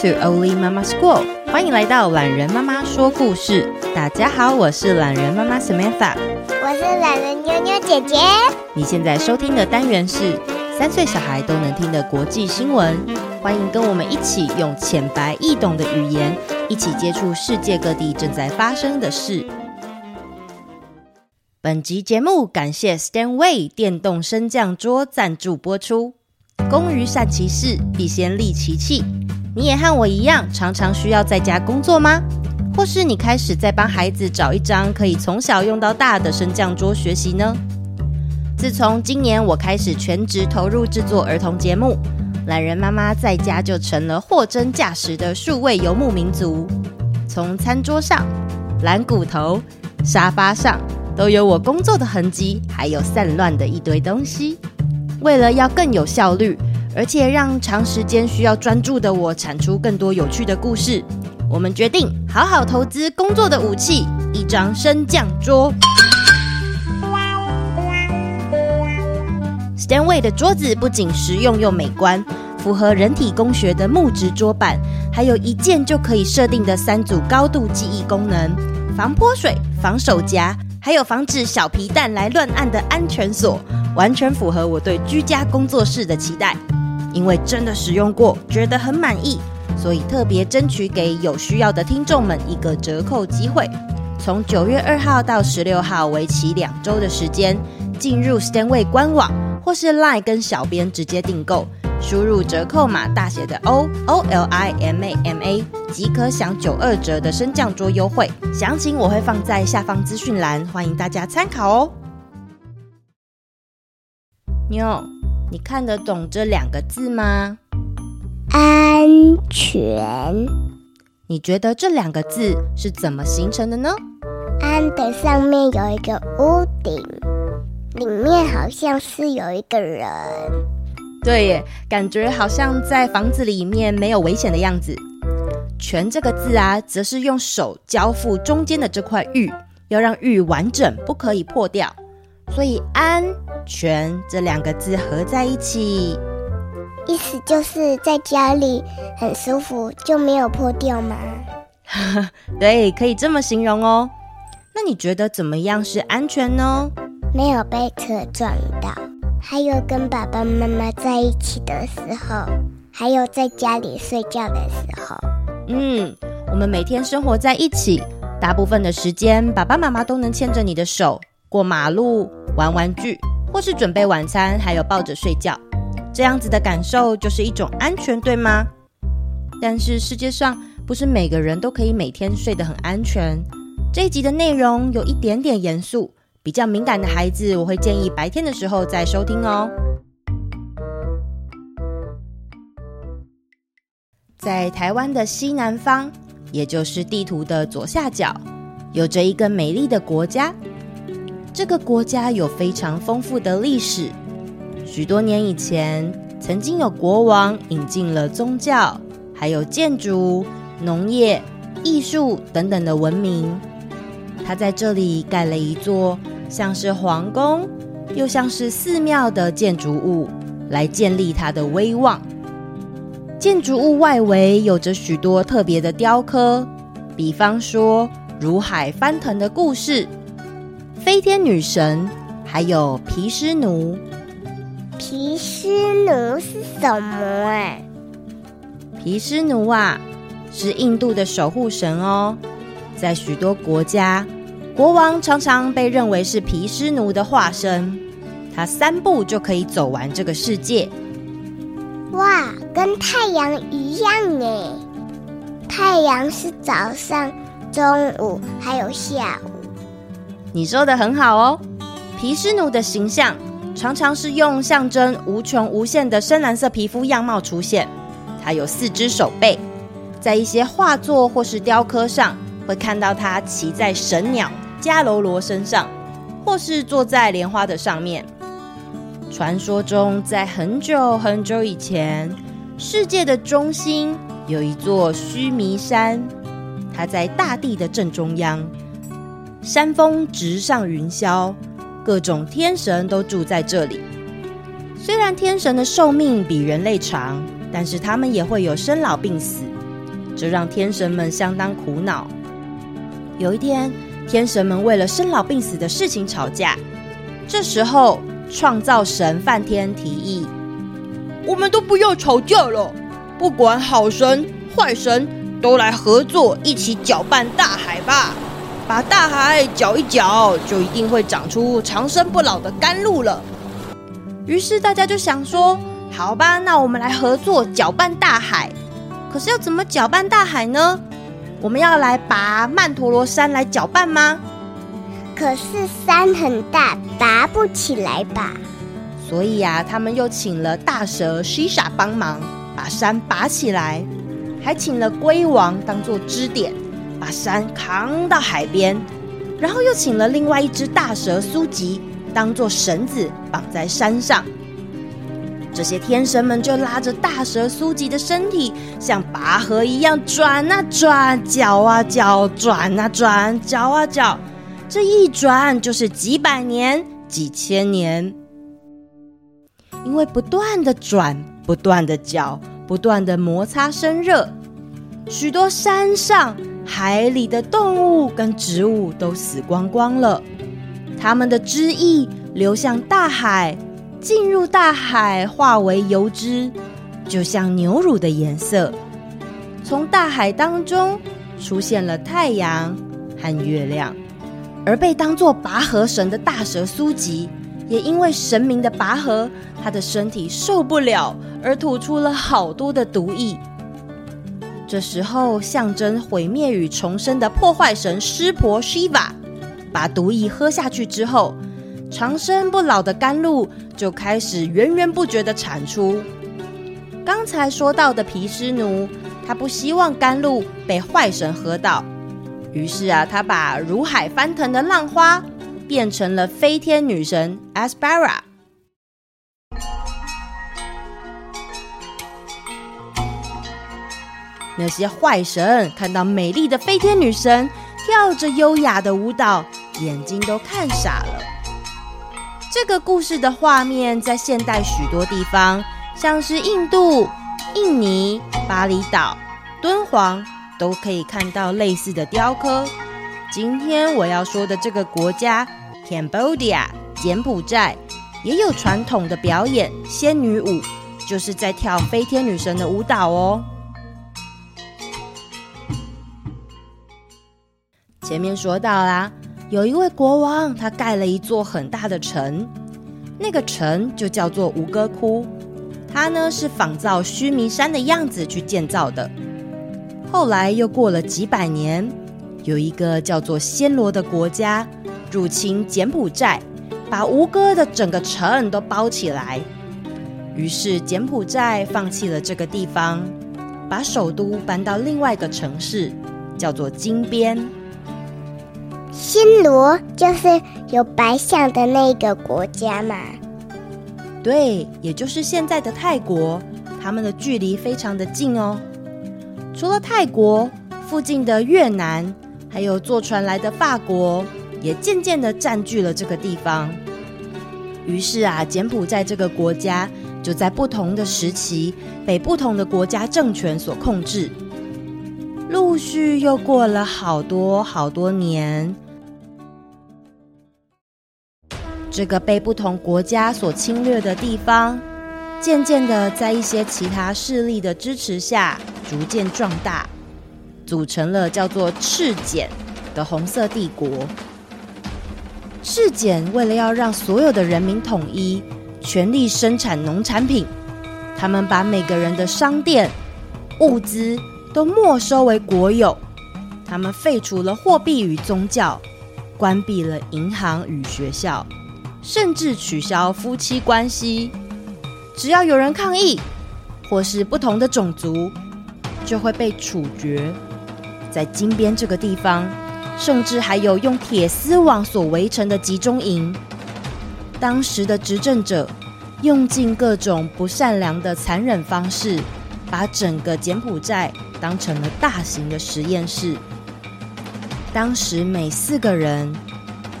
to Only Mama School，欢迎来到懒人妈妈说故事。大家好，我是懒人妈妈 Samantha，我是懒人妞妞姐姐。你现在收听的单元是三岁小孩都能听的国际新闻，欢迎跟我们一起用浅白易懂的语言，一起接触世界各地正在发生的事。本集节目感谢 Stanway 电动升降桌赞助播出。工欲善其事，必先利其器。你也和我一样，常常需要在家工作吗？或是你开始在帮孩子找一张可以从小用到大的升降桌学习呢？自从今年我开始全职投入制作儿童节目，懒人妈妈在家就成了货真价实的数位游牧民族。从餐桌上、懒骨头、沙发上，都有我工作的痕迹，还有散乱的一堆东西。为了要更有效率，而且让长时间需要专注的我产出更多有趣的故事，我们决定好好投资工作的武器——一张升降桌。Stanway 的桌子不仅实用又美观，符合人体工学的木质桌板，还有一键就可以设定的三组高度记忆功能，防泼水、防手夹，还有防止小皮蛋来乱按的安全锁。完全符合我对居家工作室的期待，因为真的使用过，觉得很满意，所以特别争取给有需要的听众们一个折扣机会。从九月二号到十六号，为期两周的时间，进入 Stanway 官网或是 Line 跟小编直接订购，输入折扣码大写的 O O L I M A M A 即可享九二折的升降桌优惠。详情我会放在下方资讯栏，欢迎大家参考哦。妞，你看得懂这两个字吗？安全。你觉得这两个字是怎么形成的呢？安的上面有一个屋顶，里面好像是有一个人。对耶，感觉好像在房子里面没有危险的样子。全这个字啊，则是用手交付中间的这块玉，要让玉完整，不可以破掉。所以安全这两个字合在一起，意思就是在家里很舒服，就没有破掉吗？对，可以这么形容哦。那你觉得怎么样是安全呢？没有被车撞到，还有跟爸爸妈妈在一起的时候，还有在家里睡觉的时候。嗯，我们每天生活在一起，大部分的时间，爸爸妈妈都能牵着你的手过马路。玩玩具，或是准备晚餐，还有抱着睡觉，这样子的感受就是一种安全，对吗？但是世界上不是每个人都可以每天睡得很安全。这一集的内容有一点点严肃，比较敏感的孩子，我会建议白天的时候再收听哦。在台湾的西南方，也就是地图的左下角，有着一个美丽的国家。这个国家有非常丰富的历史。许多年以前，曾经有国王引进了宗教，还有建筑、农业、艺术等等的文明。他在这里盖了一座像是皇宫，又像是寺庙的建筑物，来建立他的威望。建筑物外围有着许多特别的雕刻，比方说如海翻腾的故事。飞天女神，还有毗湿奴。毗湿奴是什么啊？毗湿奴啊，是印度的守护神哦。在许多国家，国王常常被认为是毗湿奴的化身。他三步就可以走完这个世界。哇，跟太阳一样耶！太阳是早上、中午还有下午。你说的很好哦，毗湿奴的形象常常是用象征无穷无限的深蓝色皮肤样貌出现。他有四只手背，在一些画作或是雕刻上会看到他骑在神鸟迦楼罗身上，或是坐在莲花的上面。传说中，在很久很久以前，世界的中心有一座须弥山，它在大地的正中央。山峰直上云霄，各种天神都住在这里。虽然天神的寿命比人类长，但是他们也会有生老病死，这让天神们相当苦恼。有一天，天神们为了生老病死的事情吵架。这时候，创造神梵天提议：“我们都不要吵架了，不管好神坏神，都来合作，一起搅拌大海吧。把大海搅一搅，就一定会长出长生不老的甘露了。”于是大家就想说：“好吧，那我们来合作搅拌大海。可是要怎么搅拌大海呢？我们要来拔曼陀罗山来搅拌吗？可是山很大，拔不起来吧？所以呀、啊，他们又请了大蛇西莎帮忙把山拔起来，还请了龟王当做支点，把山扛到海边，然后又请了另外一只大蛇苏吉。当做绳子绑在山上，这些天神们就拉着大蛇苏吉的身体，像拔河一样转啊转，搅啊搅，转啊转，搅啊搅。这一转就是几百年、几千年，因为不断的转、不断的搅、不断的摩擦生热，许多山上、海里的动物跟植物都死光光了。它们的汁液流向大海，进入大海化为油脂，就像牛乳的颜色。从大海当中出现了太阳和月亮，而被当作拔河神的大蛇苏吉，也因为神明的拔河，他的身体受不了，而吐出了好多的毒液。这时候，象征毁灭与重生的破坏神湿婆 Shiva。把毒液喝下去之后，长生不老的甘露就开始源源不绝的产出。刚才说到的毗湿奴，他不希望甘露被坏神喝到，于是啊，他把如海翻腾的浪花变成了飞天女神 Aspara。那些坏神看到美丽的飞天女神跳着优雅的舞蹈。眼睛都看傻了。这个故事的画面在现代许多地方，像是印度、印尼、巴厘岛、敦煌，都可以看到类似的雕刻。今天我要说的这个国家 Cambodia（ 柬埔寨）也有传统的表演仙女舞，就是在跳飞天女神的舞蹈哦。前面说到啦。有一位国王，他盖了一座很大的城，那个城就叫做吴哥窟。他呢是仿造须弥山的样子去建造的。后来又过了几百年，有一个叫做暹罗的国家入侵柬埔寨，把吴哥的整个城都包起来。于是柬埔寨放弃了这个地方，把首都搬到另外一个城市，叫做金边。新罗就是有白象的那个国家嘛？对，也就是现在的泰国，他们的距离非常的近哦。除了泰国，附近的越南，还有坐船来的法国，也渐渐的占据了这个地方。于是啊，柬埔寨这个国家就在不同的时期被不同的国家政权所控制。陆续又过了好多好多年。这个被不同国家所侵略的地方，渐渐的在一些其他势力的支持下，逐渐壮大，组成了叫做赤柬的红色帝国。赤柬为了要让所有的人民统一，全力生产农产品，他们把每个人的商店、物资都没收为国有，他们废除了货币与宗教，关闭了银行与学校。甚至取消夫妻关系，只要有人抗议，或是不同的种族，就会被处决。在金边这个地方，甚至还有用铁丝网所围成的集中营。当时的执政者用尽各种不善良的残忍方式，把整个柬埔寨当成了大型的实验室。当时每四个人，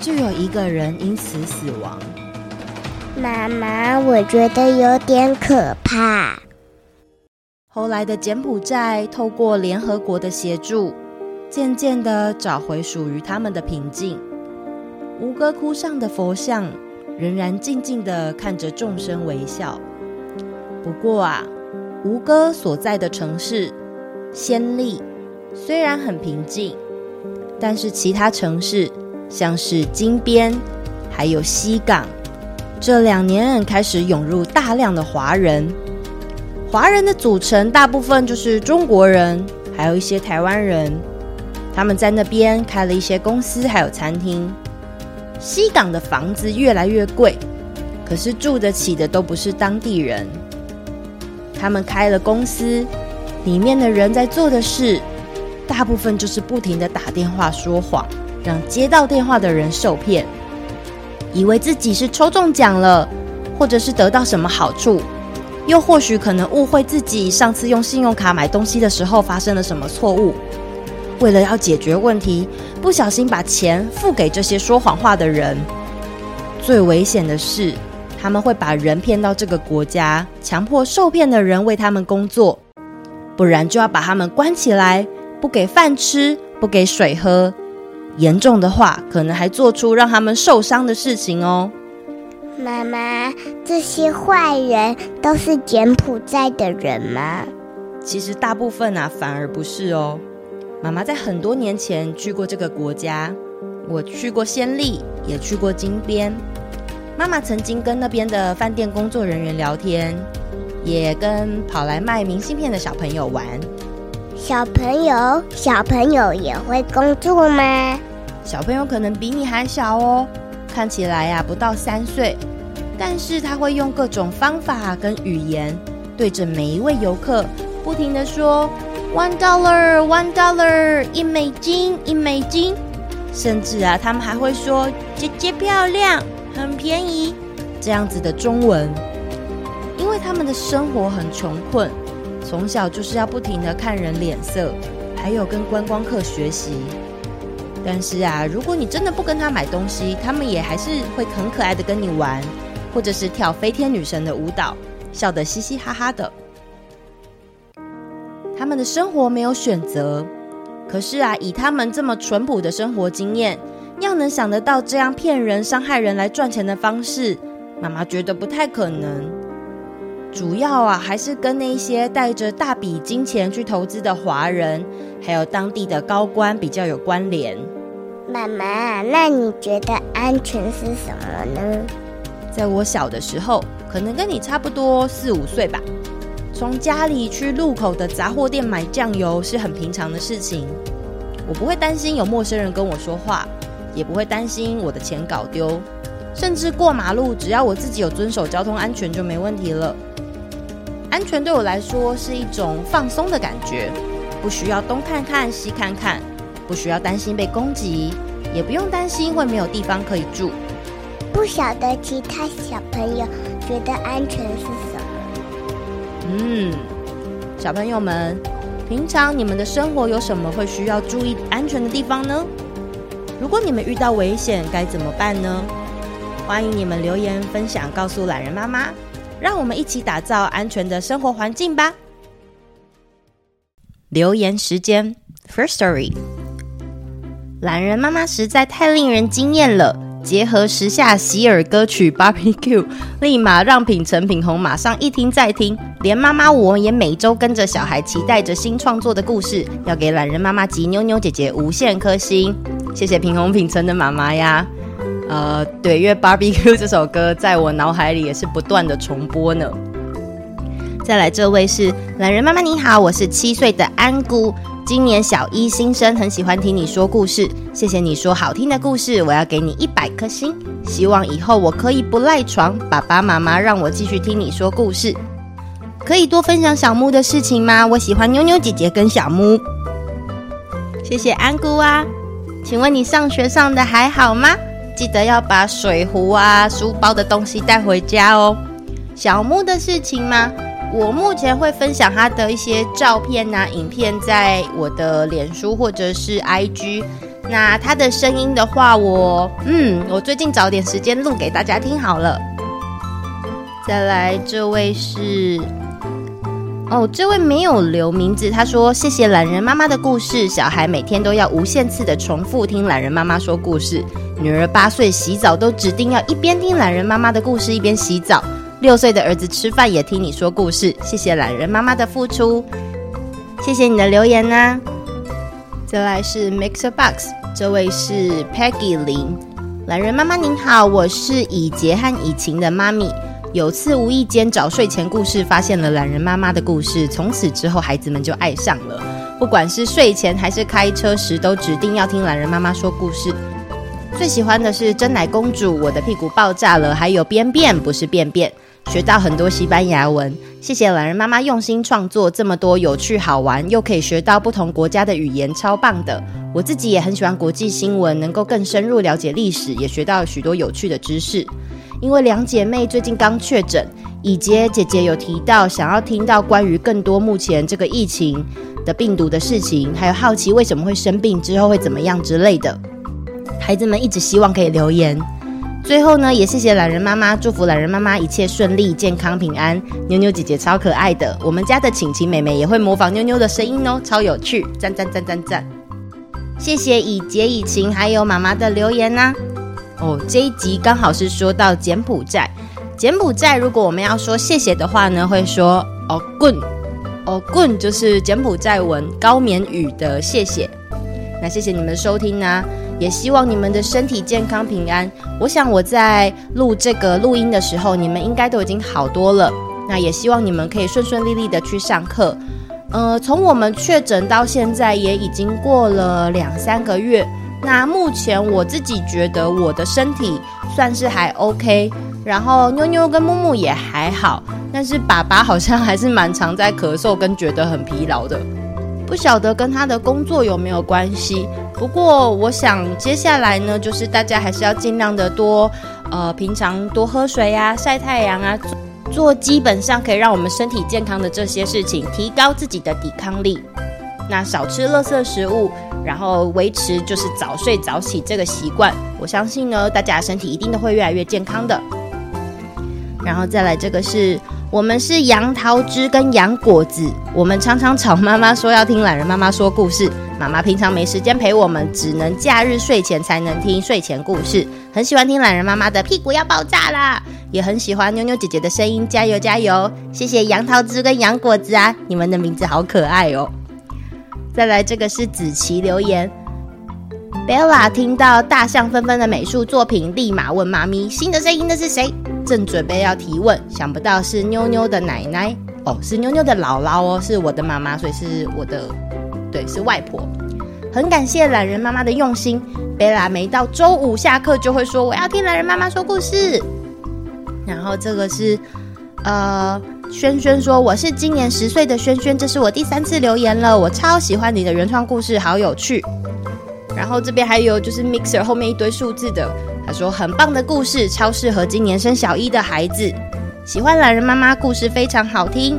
就有一个人因此死亡。妈妈，我觉得有点可怕。后来的柬埔寨透过联合国的协助，渐渐的找回属于他们的平静。吴哥窟上的佛像仍然静静的看着众生微笑。不过啊，吴哥所在的城市暹粒虽然很平静，但是其他城市像是金边还有西港，这两年开始涌入大量的华人。华人的组成大部分就是中国人，还有一些台湾人。他们在那边开了一些公司，还有餐厅。西港的房子越来越贵，可是住得起的都不是当地人。他们开了公司，里面的人在做的事，大部分就是不停地打电话说谎，让接到电话的人受骗，以为自己是抽中奖了，或者是得到什么好处，又或许可能误会自己上次用信用卡买东西的时候发生了什么错误。为了要解决问题，不小心把钱付给这些说谎话的人。最危险的是，他们会把人骗到这个国家，强迫受骗的人为他们工作，不然就要把他们关起来，不给饭吃，不给水喝。严重的话，可能还做出让他们受伤的事情哦。妈妈，这些坏人都是柬埔寨的人吗？其实大部分啊，反而不是哦。妈妈在很多年前去过这个国家，我去过暹粒，也去过金边。妈妈曾经跟那边的饭店工作人员聊天，也跟跑来卖明信片的小朋友玩。小朋友，小朋友也会工作吗？小朋友可能比你还小哦，看起来呀，不到三岁，但是他会用各种方法跟语言，对着每一位游客不停地说。One dollar, one dollar，一美金，一美金。甚至啊，他们还会说“姐姐漂亮，很便宜”这样子的中文。因为他们的生活很穷困，从小就是要不停的看人脸色，还有跟观光客学习。但是啊，如果你真的不跟他买东西，他们也还是会很可爱的跟你玩，或者是跳飞天女神的舞蹈，笑得嘻嘻哈哈的。他们的生活没有选择，可是啊，以他们这么淳朴的生活经验，要能想得到这样骗人、伤害人来赚钱的方式，妈妈觉得不太可能。主要啊，还是跟那些带着大笔金钱去投资的华人，还有当地的高官比较有关联。妈妈，那你觉得安全是什么呢？在我小的时候，可能跟你差不多四五岁吧。从家里去路口的杂货店买酱油是很平常的事情，我不会担心有陌生人跟我说话，也不会担心我的钱搞丢，甚至过马路，只要我自己有遵守交通安全就没问题了。安全对我来说是一种放松的感觉，不需要东看看西看看，不需要担心被攻击，也不用担心会没有地方可以住。不晓得其他小朋友觉得安全是什么？嗯，小朋友们，平常你们的生活有什么会需要注意安全的地方呢？如果你们遇到危险，该怎么办呢？欢迎你们留言分享，告诉懒人妈妈，让我们一起打造安全的生活环境吧。留言时间，First Story，懒人妈妈实在太令人惊艳了。结合时下洗耳歌曲 Barbecue，立马让品成品红马上一听再听，连妈妈我也每周跟着小孩期待着新创作的故事，要给懒人妈妈及妞妞姐姐无限颗星，谢谢品红品成的妈妈呀。呃，对，因为 Barbecue 这首歌在我脑海里也是不断的重播呢。再来这位是懒人妈妈你好，我是七岁的安姑。今年小一新生，很喜欢听你说故事，谢谢你说好听的故事，我要给你一百颗星。希望以后我可以不赖床，爸爸妈妈让我继续听你说故事。可以多分享小木的事情吗？我喜欢妞妞姐姐跟小木。谢谢安姑啊，请问你上学上的还好吗？记得要把水壶啊、书包的东西带回家哦。小木的事情吗？我目前会分享他的一些照片、啊、影片，在我的脸书或者是 IG。那他的声音的话，我嗯，我最近找点时间录给大家听好了。再来，这位是哦，这位没有留名字，他说：“谢谢懒人妈妈的故事，小孩每天都要无限次的重复听懒人妈妈说故事。女儿八岁洗澡都指定要一边听懒人妈妈的故事一边洗澡。六岁的儿子吃饭也听你说故事。谢谢懒人妈妈的付出，谢谢你的留言呢、啊。再来是 Mixer Box，这位是 Peggy 林，懒人妈妈您好，我是以洁和以晴的妈咪。”有次无意间找睡前故事，发现了懒人妈妈的故事，从此之后孩子们就爱上了。不管是睡前还是开车时，都指定要听懒人妈妈说故事。最喜欢的是真奶公主，我的屁股爆炸了，还有便便不是便便，学到很多西班牙文。谢谢懒人妈妈用心创作这么多有趣好玩，又可以学到不同国家的语言，超棒的。我自己也很喜欢国际新闻，能够更深入了解历史，也学到许多有趣的知识。因为两姐妹最近刚确诊，以洁姐姐有提到想要听到关于更多目前这个疫情的病毒的事情，还有好奇为什么会生病，之后会怎么样之类的。孩子们一直希望可以留言。最后呢，也谢谢懒人妈妈，祝福懒人妈妈一切顺利、健康平安。妞妞姐姐超可爱的，我们家的晴晴妹妹也会模仿妞妞的声音哦，超有趣，赞赞赞赞赞！谢谢以洁、以晴还有妈妈的留言呐、哦，这一集刚好是说到柬埔寨。柬埔寨，如果我们要说谢谢的话呢，会说哦棍，哦棍就是柬埔寨文高棉语的谢谢。那谢谢你们的收听呢、啊，也希望你们的身体健康平安。我想我在录这个录音的时候，你们应该都已经好多了。那也希望你们可以顺顺利利的去上课。呃，从我们确诊到现在，也已经过了两三个月。那目前我自己觉得我的身体算是还 OK，然后妞妞跟木木也还好，但是爸爸好像还是蛮常在咳嗽跟觉得很疲劳的，不晓得跟他的工作有没有关系。不过我想接下来呢，就是大家还是要尽量的多，呃，平常多喝水呀、啊、晒太阳啊，做基本上可以让我们身体健康的这些事情，提高自己的抵抗力。那少吃垃圾食物。然后维持就是早睡早起这个习惯，我相信呢，大家身体一定都会越来越健康的。然后再来这个是我们是杨桃汁跟杨果子，我们常常吵妈妈说要听懒人妈妈说故事，妈妈平常没时间陪我们，只能假日睡前才能听睡前故事。很喜欢听懒人妈妈的屁股要爆炸啦，也很喜欢妞妞姐姐的声音，加油加油！谢谢杨桃汁跟杨果子啊，你们的名字好可爱哦。再来，这个是子琪留言。Bella 听到大象纷纷的美术作品，立马问妈咪：“新的声音的是谁？”正准备要提问，想不到是妞妞的奶奶哦，是妞妞的姥姥哦，是我的妈妈，所以是我的，对，是外婆。很感谢懒人妈妈的用心。Bella 每到周五下课就会说：“我要听懒人妈妈说故事。”然后这个是，呃。轩轩说：“我是今年十岁的轩轩，这是我第三次留言了。我超喜欢你的原创故事，好有趣。”然后这边还有就是 Mixer 后面一堆数字的，他说：“很棒的故事，超适合今年升小一的孩子。喜欢懒人妈妈故事，非常好听。”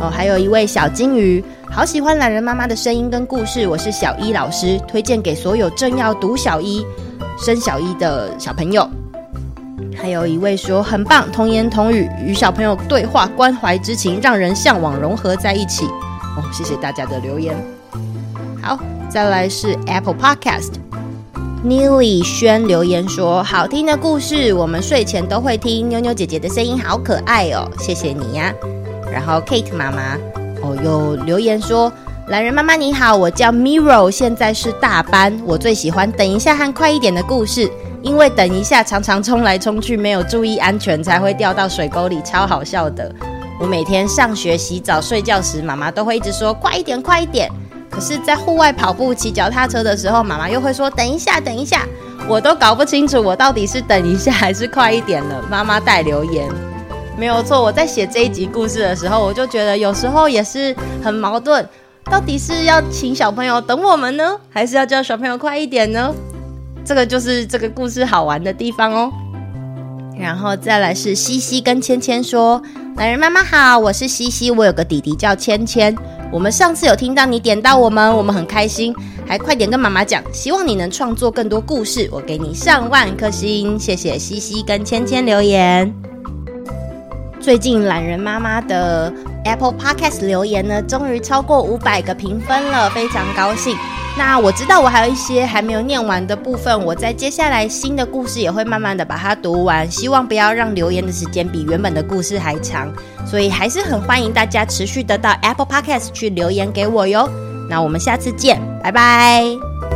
哦，还有一位小金鱼，好喜欢懒人妈妈的声音跟故事。我是小一老师，推荐给所有正要读小一、升小一的小朋友。还有一位说很棒，童言童语与小朋友对话，关怀之情让人向往融合在一起。哦，谢谢大家的留言。好，再来是 Apple Podcast，Nilly 轩留言说好听的故事，我们睡前都会听。妞妞姐姐的声音好可爱哦，谢谢你呀。然后 Kate 妈妈哦又留言说，懒人妈妈你好，我叫 Miro，现在是大班，我最喜欢等一下和快一点的故事。因为等一下常常冲来冲去，没有注意安全，才会掉到水沟里，超好笑的。我每天上学、洗澡、睡觉时，妈妈都会一直说快一点，快一点。可是，在户外跑步、骑脚踏车的时候，妈妈又会说等一下，等一下。我都搞不清楚，我到底是等一下还是快一点了。妈妈带留言，没有错。我在写这一集故事的时候，我就觉得有时候也是很矛盾，到底是要请小朋友等我们呢，还是要叫小朋友快一点呢？这个就是这个故事好玩的地方哦，然后再来是西西跟芊芊说：“懒人妈妈好，我是西西，我有个弟弟叫芊芊。我们上次有听到你点到我们，我们很开心，还快点跟妈妈讲，希望你能创作更多故事，我给你上万颗星，谢谢西西跟芊芊留言。最近懒人妈妈的 Apple Podcast 留言呢，终于超过五百个评分了，非常高兴。那我知道我还有一些还没有念完的部分，我在接下来新的故事也会慢慢的把它读完，希望不要让留言的时间比原本的故事还长，所以还是很欢迎大家持续的到 Apple Podcast 去留言给我哟。那我们下次见，拜拜。